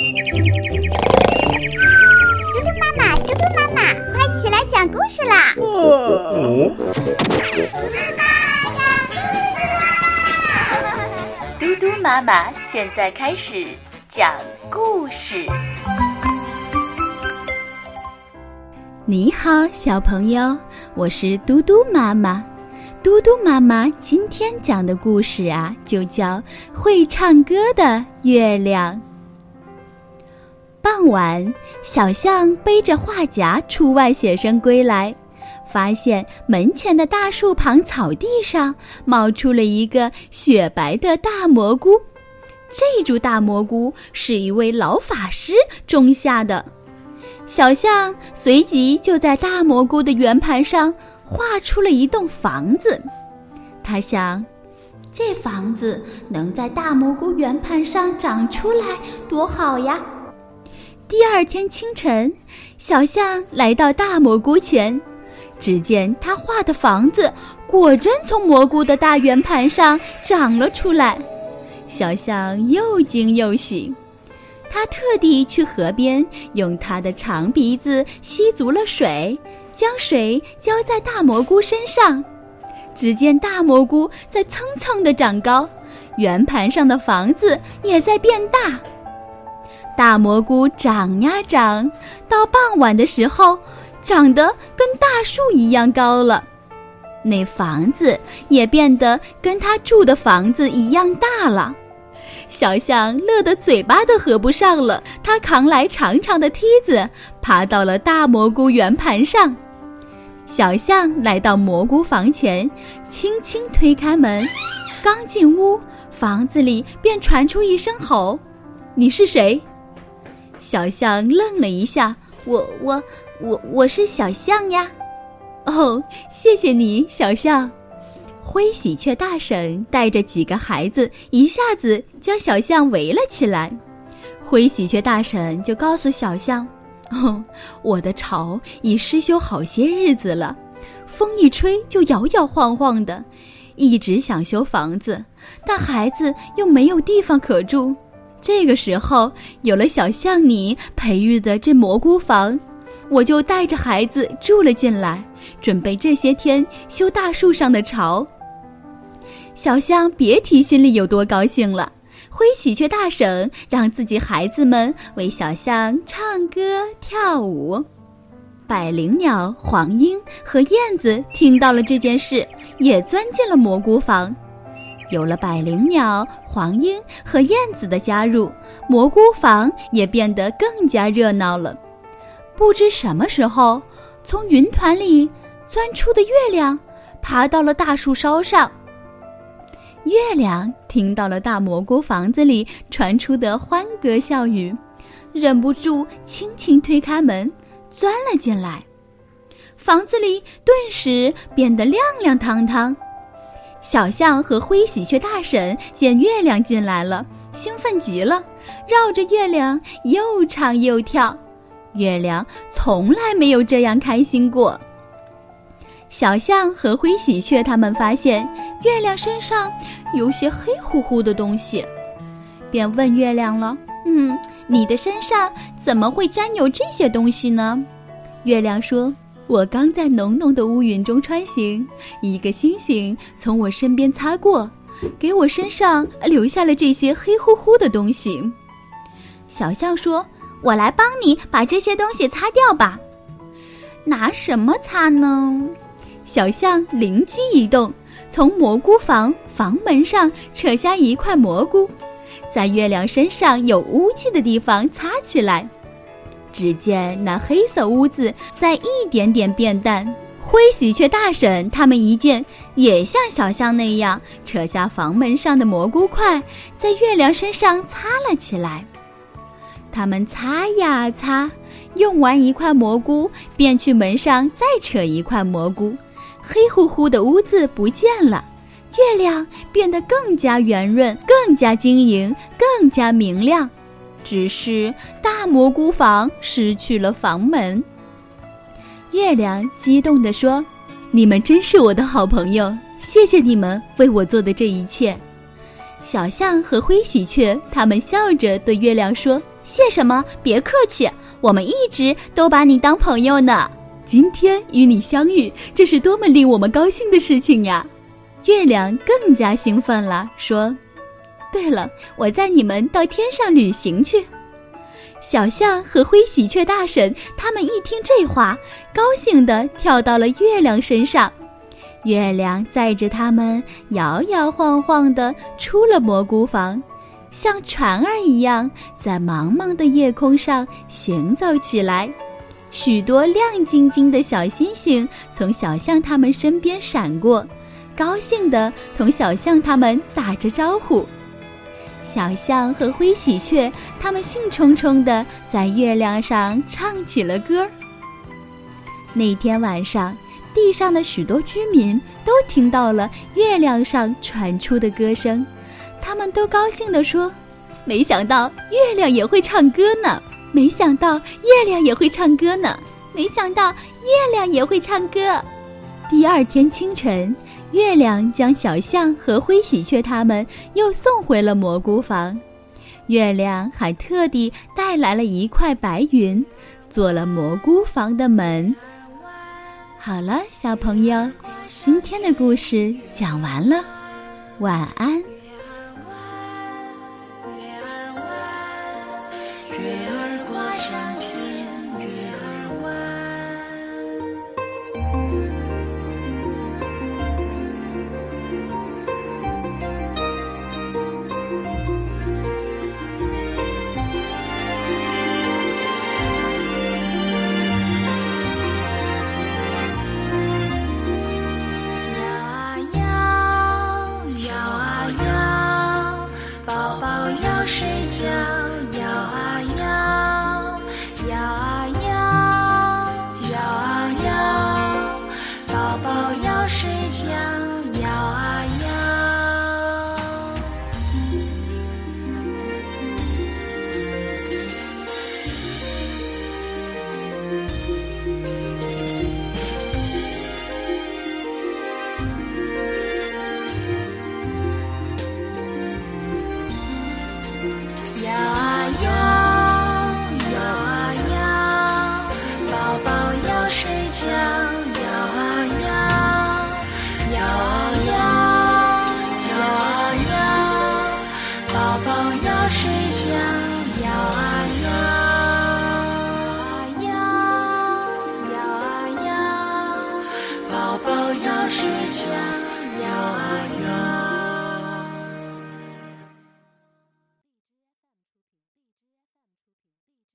嘟嘟妈妈，嘟嘟妈妈，快起来讲故事啦！嘟嘟妈妈讲故事啦！嘟嘟妈妈现在开始讲故事。你好，小朋友，我是嘟嘟妈妈。嘟嘟妈妈今天讲的故事啊，就叫《会唱歌的月亮》。傍晚，小象背着画夹出外写生归来，发现门前的大树旁草地上冒出了一个雪白的大蘑菇。这株大蘑菇是一位老法师种下的。小象随即就在大蘑菇的圆盘上。画出了一栋房子，他想，这房子能在大蘑菇圆盘上长出来多好呀！第二天清晨，小象来到大蘑菇前，只见他画的房子果真从蘑菇的大圆盘上长了出来。小象又惊又喜，他特地去河边，用他的长鼻子吸足了水。将水浇在大蘑菇身上，只见大蘑菇在蹭蹭地长高，圆盘上的房子也在变大。大蘑菇长呀长，到傍晚的时候，长得跟大树一样高了。那房子也变得跟他住的房子一样大了。小象乐得嘴巴都合不上了，他扛来长长的梯子，爬到了大蘑菇圆盘上。小象来到蘑菇房前，轻轻推开门，刚进屋，房子里便传出一声吼：“你是谁？”小象愣了一下：“我、我、我、我是小象呀。”“哦，谢谢你，小象。”灰喜鹊大婶带着几个孩子，一下子将小象围了起来。灰喜鹊大婶就告诉小象。哦，我的巢已失修好些日子了，风一吹就摇摇晃晃的，一直想修房子，但孩子又没有地方可住。这个时候有了小象你培育的这蘑菇房，我就带着孩子住了进来，准备这些天修大树上的巢。小象别提心里有多高兴了。灰喜鹊大婶让自己孩子们为小象唱歌跳舞，百灵鸟、黄莺和燕子听到了这件事，也钻进了蘑菇房。有了百灵鸟、黄莺和燕子的加入，蘑菇房也变得更加热闹了。不知什么时候，从云团里钻出的月亮，爬到了大树梢上。月亮听到了大蘑菇房子里传出的欢歌笑语，忍不住轻轻推开门，钻了进来。房子里顿时变得亮亮堂堂。小象和灰喜鹊大婶见月亮进来了，兴奋极了，绕着月亮又唱又跳。月亮从来没有这样开心过。小象和灰喜鹊他们发现月亮身上有些黑乎乎的东西，便问月亮了：“嗯，你的身上怎么会沾有这些东西呢？”月亮说：“我刚在浓浓的乌云中穿行，一个星星从我身边擦过，给我身上留下了这些黑乎乎的东西。”小象说：“我来帮你把这些东西擦掉吧。”拿什么擦呢？小象灵机一动，从蘑菇房房门上扯下一块蘑菇，在月亮身上有污迹的地方擦起来。只见那黑色污渍在一点点变淡。灰喜鹊大婶他们一见，也像小象那样扯下房门上的蘑菇块，在月亮身上擦了起来。他们擦呀擦，用完一块蘑菇，便去门上再扯一块蘑菇。黑乎乎的屋子不见了，月亮变得更加圆润，更加晶莹，更加明亮。只是大蘑菇房失去了房门。月亮激动地说：“你们真是我的好朋友，谢谢你们为我做的这一切。”小象和灰喜鹊他们笑着对月亮说：“谢什么？别客气，我们一直都把你当朋友呢。今天与你相遇，这是多么令我们高兴的事情呀！月亮更加兴奋了，说：“对了，我载你们到天上旅行去。”小象和灰喜鹊大婶他们一听这话，高兴地跳到了月亮身上。月亮载着他们摇摇晃晃地出了蘑菇房，像船儿一样在茫茫的夜空上行走起来。许多亮晶晶的小星星从小象他们身边闪过，高兴地同小象他们打着招呼。小象和灰喜鹊他们兴冲冲地在月亮上唱起了歌。那天晚上，地上的许多居民都听到了月亮上传出的歌声，他们都高兴地说：“没想到月亮也会唱歌呢。”没想到月亮也会唱歌呢！没想到月亮也会唱歌。第二天清晨，月亮将小象和灰喜鹊他们又送回了蘑菇房。月亮还特地带来了一块白云，做了蘑菇房的门。好了，小朋友，今天的故事讲完了，晚安。